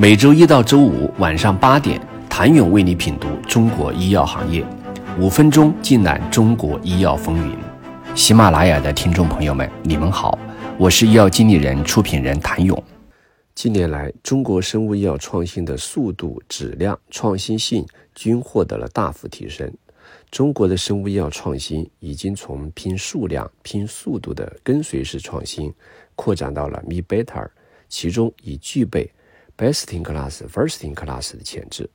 每周一到周五晚上八点，谭勇为你品读中国医药行业，五分钟尽览中国医药风云。喜马拉雅的听众朋友们，你们好，我是医药经理人、出品人谭勇。近年来，中国生物医药创新的速度、质量、创新性均获得了大幅提升。中国的生物医药创新已经从拼数量、拼速度的跟随式创新，扩展到了 “me better”，其中已具备。Best in class, first in class 的潜质，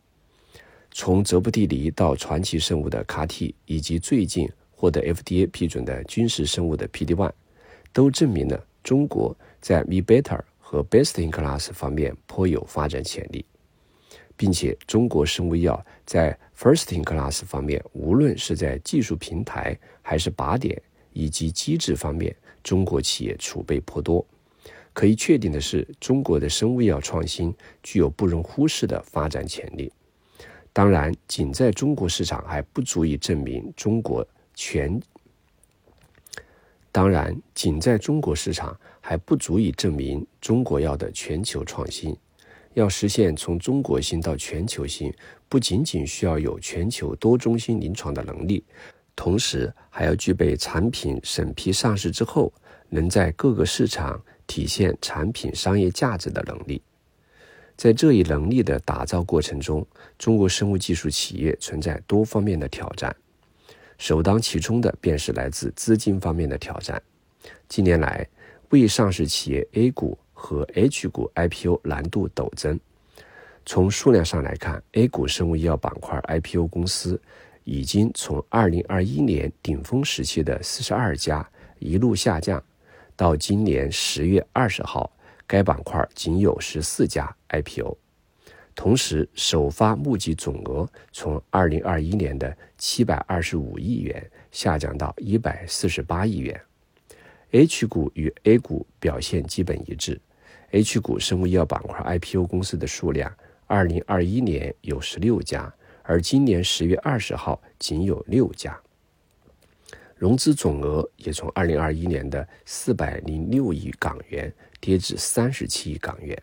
从泽布地梨到传奇生物的 CAR-T，以及最近获得 FDA 批准的军事生物的 PD-1，都证明了中国在 Me Better 和 Best in class 方面颇有发展潜力，并且中国生物医药在 First in class 方面，无论是在技术平台还是靶点以及机制方面，中国企业储备颇多。可以确定的是，中国的生物医药创新具有不容忽视的发展潜力。当然，仅在中国市场还不足以证明中国全。当然，仅在中国市场还不足以证明中国药的全球创新。要实现从中国性到全球性，不仅仅需要有全球多中心临床的能力，同时还要具备产品审批上市之后，能在各个市场。体现产品商业价值的能力，在这一能力的打造过程中，中国生物技术企业存在多方面的挑战，首当其冲的便是来自资金方面的挑战。近年来，未上市企业 A 股和 H 股 IPO 难度陡增。从数量上来看，A 股生物医药板块 IPO 公司已经从2021年顶峰时期的42家一路下降。到今年十月二十号，该板块仅有十四家 IPO，同时首发募集总额从二零二一年的七百二十五亿元下降到一百四十八亿元。H 股与 A 股表现基本一致，H 股生物医药板块 IPO 公司的数量，二零二一年有十六家，而今年十月二十号仅有六家。融资总额也从二零二一年的四百零六亿港元跌至三十七亿港元。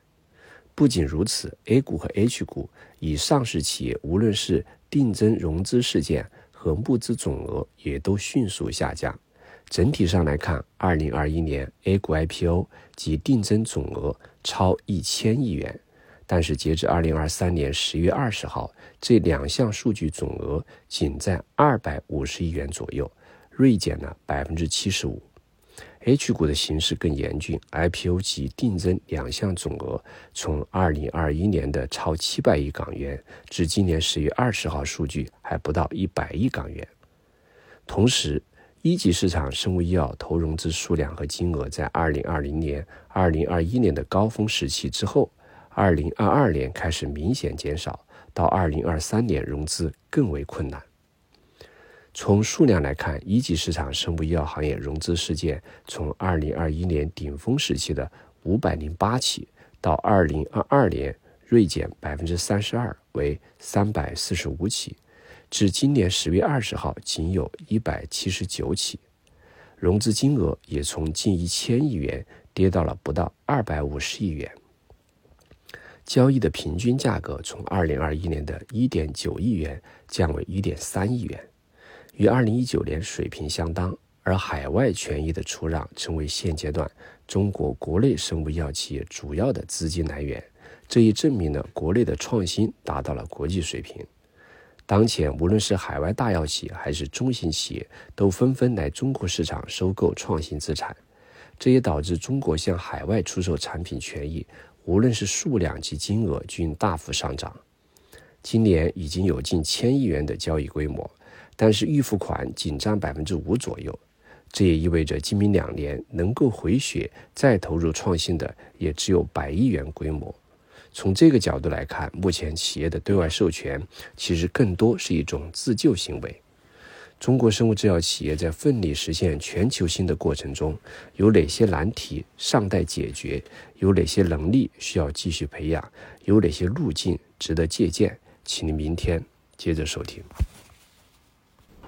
不仅如此，A 股和 H 股以上市企业，无论是定增融资事件和募资总额，也都迅速下降。整体上来看，二零二一年 A 股 IPO 及定增总额超一千亿元，但是截至二零二三年十月二十号，这两项数据总额仅在二百五十亿元左右。锐减了百分之七十五，H 股的形势更严峻，IPO 及定增两项总额从二零二一年的超七百亿港元，至今年十月二十号数据还不到一百亿港元。同时，一级市场生物医药投融资数量和金额在二零二零年、二零二一年的高峰时期之后，二零二二年开始明显减少，到二零二三年融资更为困难。从数量来看，一级市场生物医药行业融资事件从2021年顶峰时期的508起，到2022年锐减32%为345起，至今年10月20号仅有一百七十九起，融资金额也从近一千亿元跌到了不到二百五十亿元，交易的平均价格从2021年的1.9亿元降为1.3亿元。与二零一九年水平相当，而海外权益的出让成为现阶段中国国内生物医药企业主要的资金来源，这也证明了国内的创新达到了国际水平。当前，无论是海外大药企还是中型企业，都纷纷来中国市场收购创新资产，这也导致中国向海外出售产品权益，无论是数量及金额均大幅上涨。今年已经有近千亿元的交易规模。但是预付款仅占百分之五左右，这也意味着今明两年能够回血再投入创新的也只有百亿元规模。从这个角度来看，目前企业的对外授权其实更多是一种自救行为。中国生物制药企业在奋力实现全球性的过程中，有哪些难题尚待解决？有哪些能力需要继续培养？有哪些路径值得借鉴？请您明天接着收听。